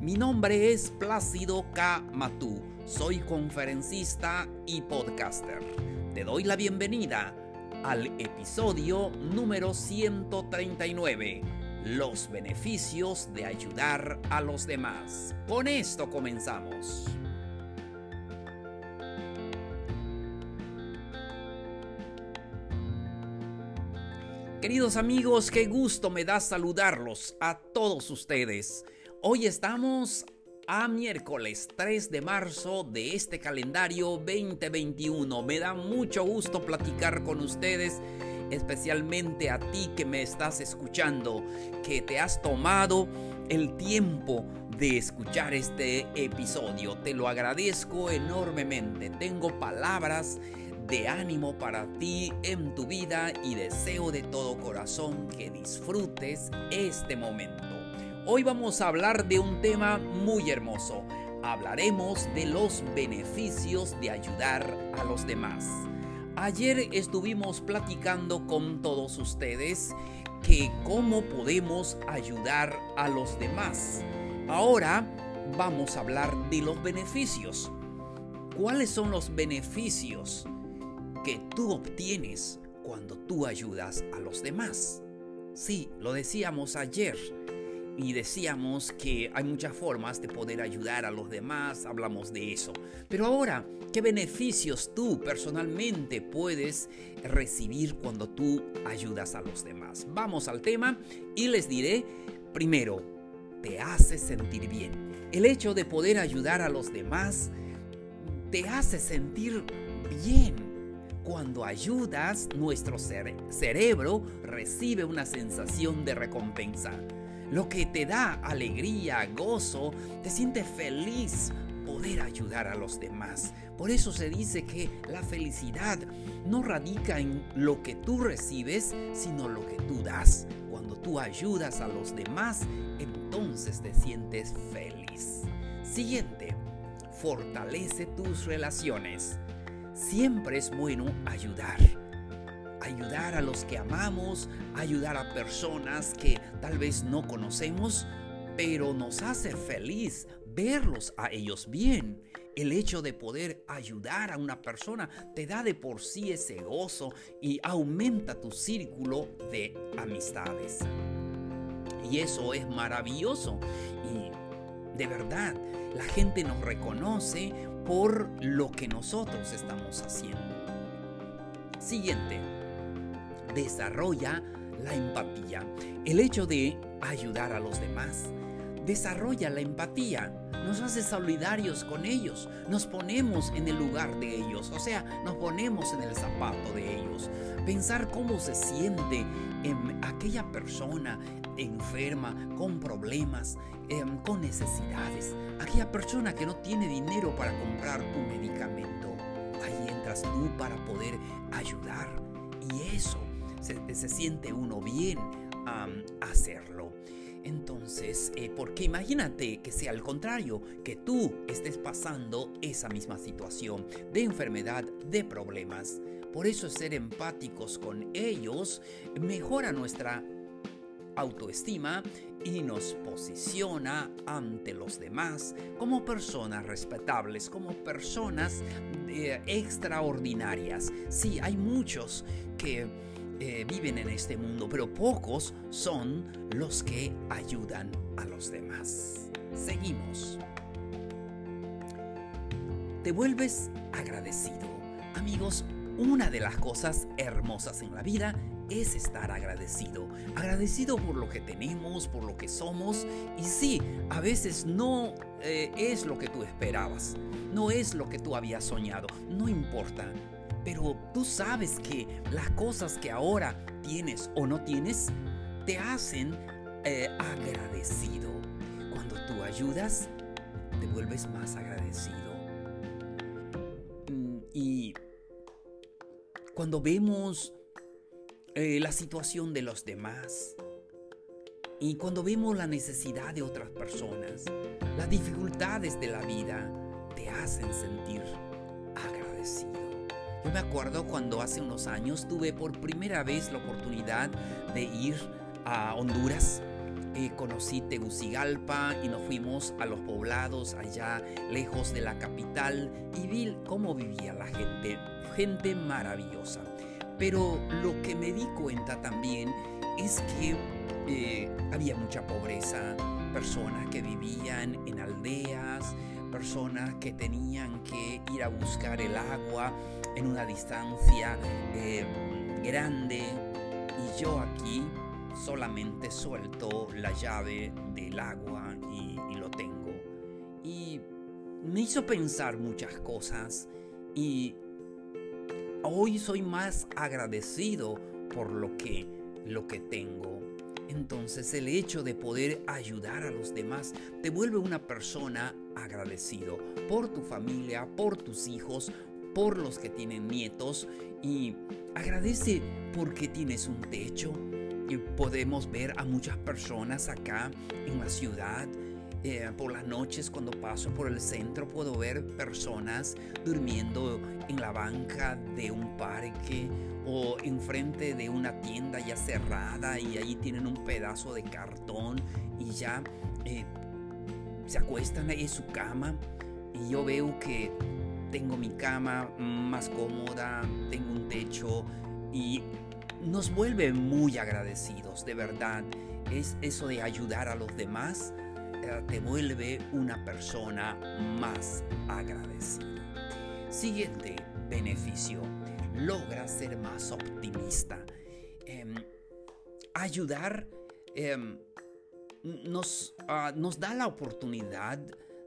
Mi nombre es Plácido K. Matú. Soy conferencista y podcaster. Te doy la bienvenida al episodio número 139. Los beneficios de ayudar a los demás. Con esto comenzamos. Queridos amigos, qué gusto me da saludarlos a todos ustedes. Hoy estamos a miércoles 3 de marzo de este calendario 2021. Me da mucho gusto platicar con ustedes, especialmente a ti que me estás escuchando, que te has tomado el tiempo de escuchar este episodio. Te lo agradezco enormemente. Tengo palabras de ánimo para ti en tu vida y deseo de todo corazón que disfrutes este momento. Hoy vamos a hablar de un tema muy hermoso. Hablaremos de los beneficios de ayudar a los demás. Ayer estuvimos platicando con todos ustedes que cómo podemos ayudar a los demás. Ahora vamos a hablar de los beneficios. ¿Cuáles son los beneficios que tú obtienes cuando tú ayudas a los demás? Sí, lo decíamos ayer y decíamos que hay muchas formas de poder ayudar a los demás, hablamos de eso. Pero ahora, ¿qué beneficios tú personalmente puedes recibir cuando tú ayudas a los demás? Vamos al tema y les diré, primero, te hace sentir bien. El hecho de poder ayudar a los demás te hace sentir bien. Cuando ayudas, nuestro cerebro recibe una sensación de recompensa lo que te da alegría, gozo, te sientes feliz poder ayudar a los demás. Por eso se dice que la felicidad no radica en lo que tú recibes, sino lo que tú das. Cuando tú ayudas a los demás, entonces te sientes feliz. Siguiente, fortalece tus relaciones. Siempre es bueno ayudar ayudar a los que amamos, ayudar a personas que tal vez no conocemos, pero nos hace feliz verlos a ellos bien. El hecho de poder ayudar a una persona te da de por sí ese gozo y aumenta tu círculo de amistades. Y eso es maravilloso. Y de verdad, la gente nos reconoce por lo que nosotros estamos haciendo. Siguiente desarrolla la empatía. El hecho de ayudar a los demás desarrolla la empatía, nos hace solidarios con ellos, nos ponemos en el lugar de ellos, o sea, nos ponemos en el zapato de ellos. Pensar cómo se siente en aquella persona enferma, con problemas, em, con necesidades, aquella persona que no tiene dinero para comprar un medicamento. Ahí entras tú para poder ayudar y eso se, siente uno bien hacerlo. Entonces, eh, porque imagínate que sea al contrario, que tú estés pasando esa misma situación de enfermedad, de problemas. Por eso ser empáticos con ellos mejora nuestra autoestima y nos posiciona ante los demás como personas respetables, como personas eh, extraordinarias. Sí, hay muchos que eh, viven en este mundo, pero pocos son los que ayudan a los demás. Seguimos. Te vuelves agradecido. Amigos, una de las cosas hermosas en la vida es estar agradecido. Agradecido por lo que tenemos, por lo que somos. Y sí, a veces no eh, es lo que tú esperabas. No es lo que tú habías soñado. No importa. Pero tú sabes que las cosas que ahora tienes o no tienes te hacen eh, agradecido. Cuando tú ayudas, te vuelves más agradecido. Mm, y cuando vemos eh, la situación de los demás y cuando vemos la necesidad de otras personas, las dificultades de la vida te hacen sentir. Yo me acuerdo cuando hace unos años tuve por primera vez la oportunidad de ir a Honduras. Eh, conocí Tegucigalpa y nos fuimos a los poblados allá lejos de la capital y vi cómo vivía la gente, gente maravillosa. Pero lo que me di cuenta también es que eh, había mucha pobreza, personas que vivían en aldeas, personas que tenían que ir a buscar el agua en una distancia eh, grande y yo aquí solamente suelto la llave del agua y, y lo tengo. Y me hizo pensar muchas cosas y hoy soy más agradecido por lo que, lo que tengo. Entonces el hecho de poder ayudar a los demás te vuelve una persona agradecido por tu familia, por tus hijos, por los que tienen nietos y agradece porque tienes un techo. Y podemos ver a muchas personas acá en la ciudad eh, por las noches cuando paso por el centro puedo ver personas durmiendo en la banca de un parque o enfrente de una tienda ya cerrada y ahí tienen un pedazo de cartón y ya eh, se acuestan ahí en su cama. Y yo veo que tengo mi cama más cómoda, tengo un techo y nos vuelve muy agradecidos, de verdad. Es eso de ayudar a los demás te vuelve una persona más agradecida. Siguiente beneficio, logra ser más optimista. Em, ayudar em, nos, ah, nos da la oportunidad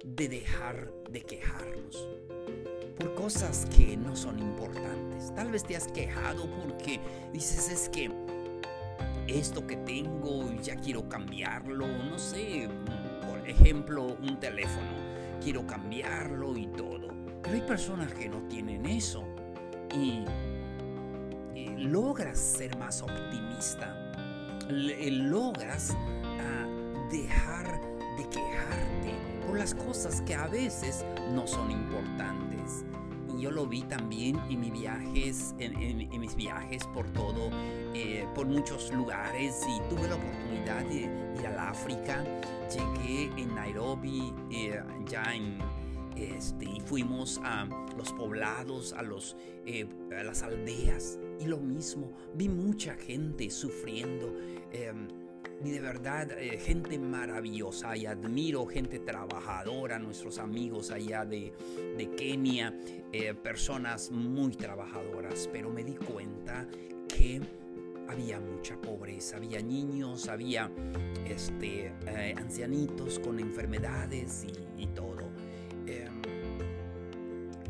de dejar de quejarnos por cosas que no son importantes. Tal vez te has quejado porque dices es que esto que tengo ya quiero cambiarlo, no sé, ejemplo, un teléfono. Quiero cambiarlo y todo. Pero hay personas que no tienen eso. Y, logras ser más optimista. Eh, logras ah, dejar de quejarte por las cosas que a veces no son importantes yo lo vi también en mis viajes, en, mis viajes por todo, eh, por muchos lugares. Y tuve la oportunidad de ir al África. Llegué en Nairobi, eh, ya en, este, y fuimos a los poblados, a, los, eh, a las aldeas. Y lo mismo, vi mucha gente sufriendo em, y de verdad eh, gente maravillosa y admiro gente trabajadora, nuestros amigos allá de, Kenia, eh, personas muy trabajadoras, pero me di cuenta que había mucha pobreza, había niños, había este, eh, ancianitos con enfermedades y, y todo. Em,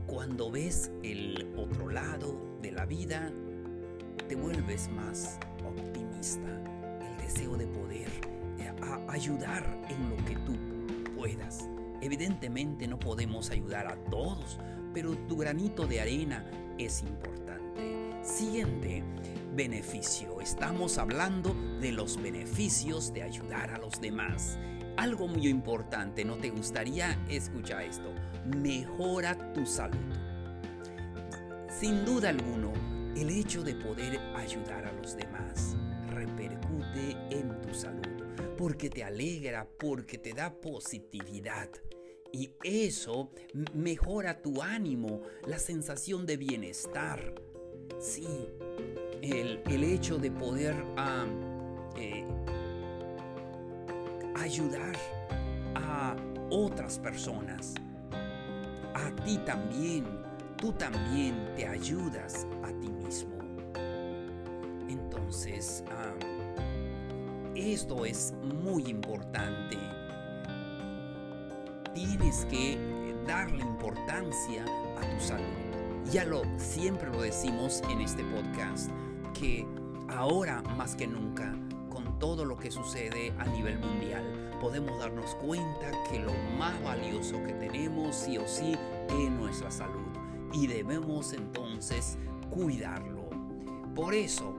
cuando ves el otro lado de la vida, te vuelves más optimista deseo de poder eh, ayudar en lo que tú puedas. Evidentemente no podemos ayudar a todos, pero tu granito de arena es importante. Siguiente beneficio. Estamos hablando de los beneficios de ayudar a los demás. Algo muy importante, ¿no te gustaría escuchar esto? Mejora tu salud. Sin duda alguno, el hecho de poder ayudar a los demás repercute en tu salud, porque te alegra, porque te da positividad. Y eso mejora tu ánimo, la sensación de bienestar. Sí, el, hecho de poder eh, ayudar a otras personas, a ti también, tú también te ayudas a ti mismo. Entonces, esto es muy importante. Tienes que darle importancia a tu salud. Ya lo siempre lo decimos en este podcast que ahora más que nunca con todo lo que sucede a nivel mundial podemos darnos cuenta que lo más valioso que tenemos sí o sí es nuestra salud y debemos entonces cuidarlo Por eso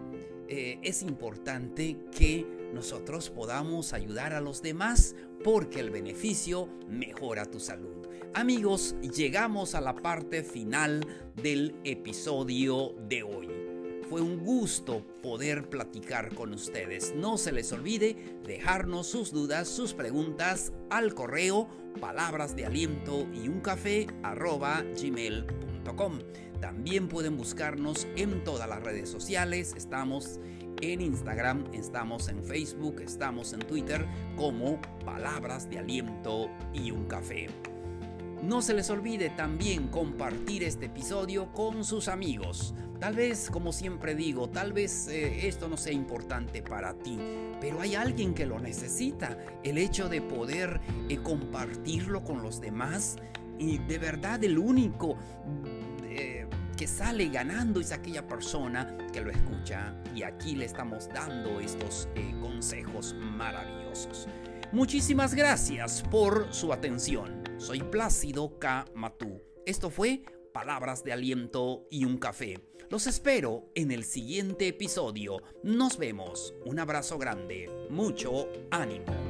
eh, es importante que nosotros podamos ayudar a los demás porque el beneficio mejora tu salud. Amigos, llegamos a la parte final del episodio de hoy. Fue un gusto poder platicar con ustedes. No se les olvide dejarnos sus dudas, sus preguntas al correo palabras de aliento y un café. También pueden buscarnos en todas las redes sociales. Estamos en Instagram, estamos en Facebook, estamos en Twitter como Palabras de Aliento y un Café. No se les olvide también compartir este episodio con sus amigos. Tal vez, como siempre digo, tal vez eh, esto no sea importante para ti, pero hay alguien que lo necesita. El hecho de poder eh, compartirlo con los demás y de verdad el único que sale ganando es aquella persona que lo escucha y aquí le estamos dando estos consejos maravillosos. Muchísimas gracias por su atención. Soy Plácido K. Matú. Esto fue Palabras de Aliento y un Café. Los espero en el siguiente episodio. Nos vemos. Un abrazo grande. Mucho ánimo.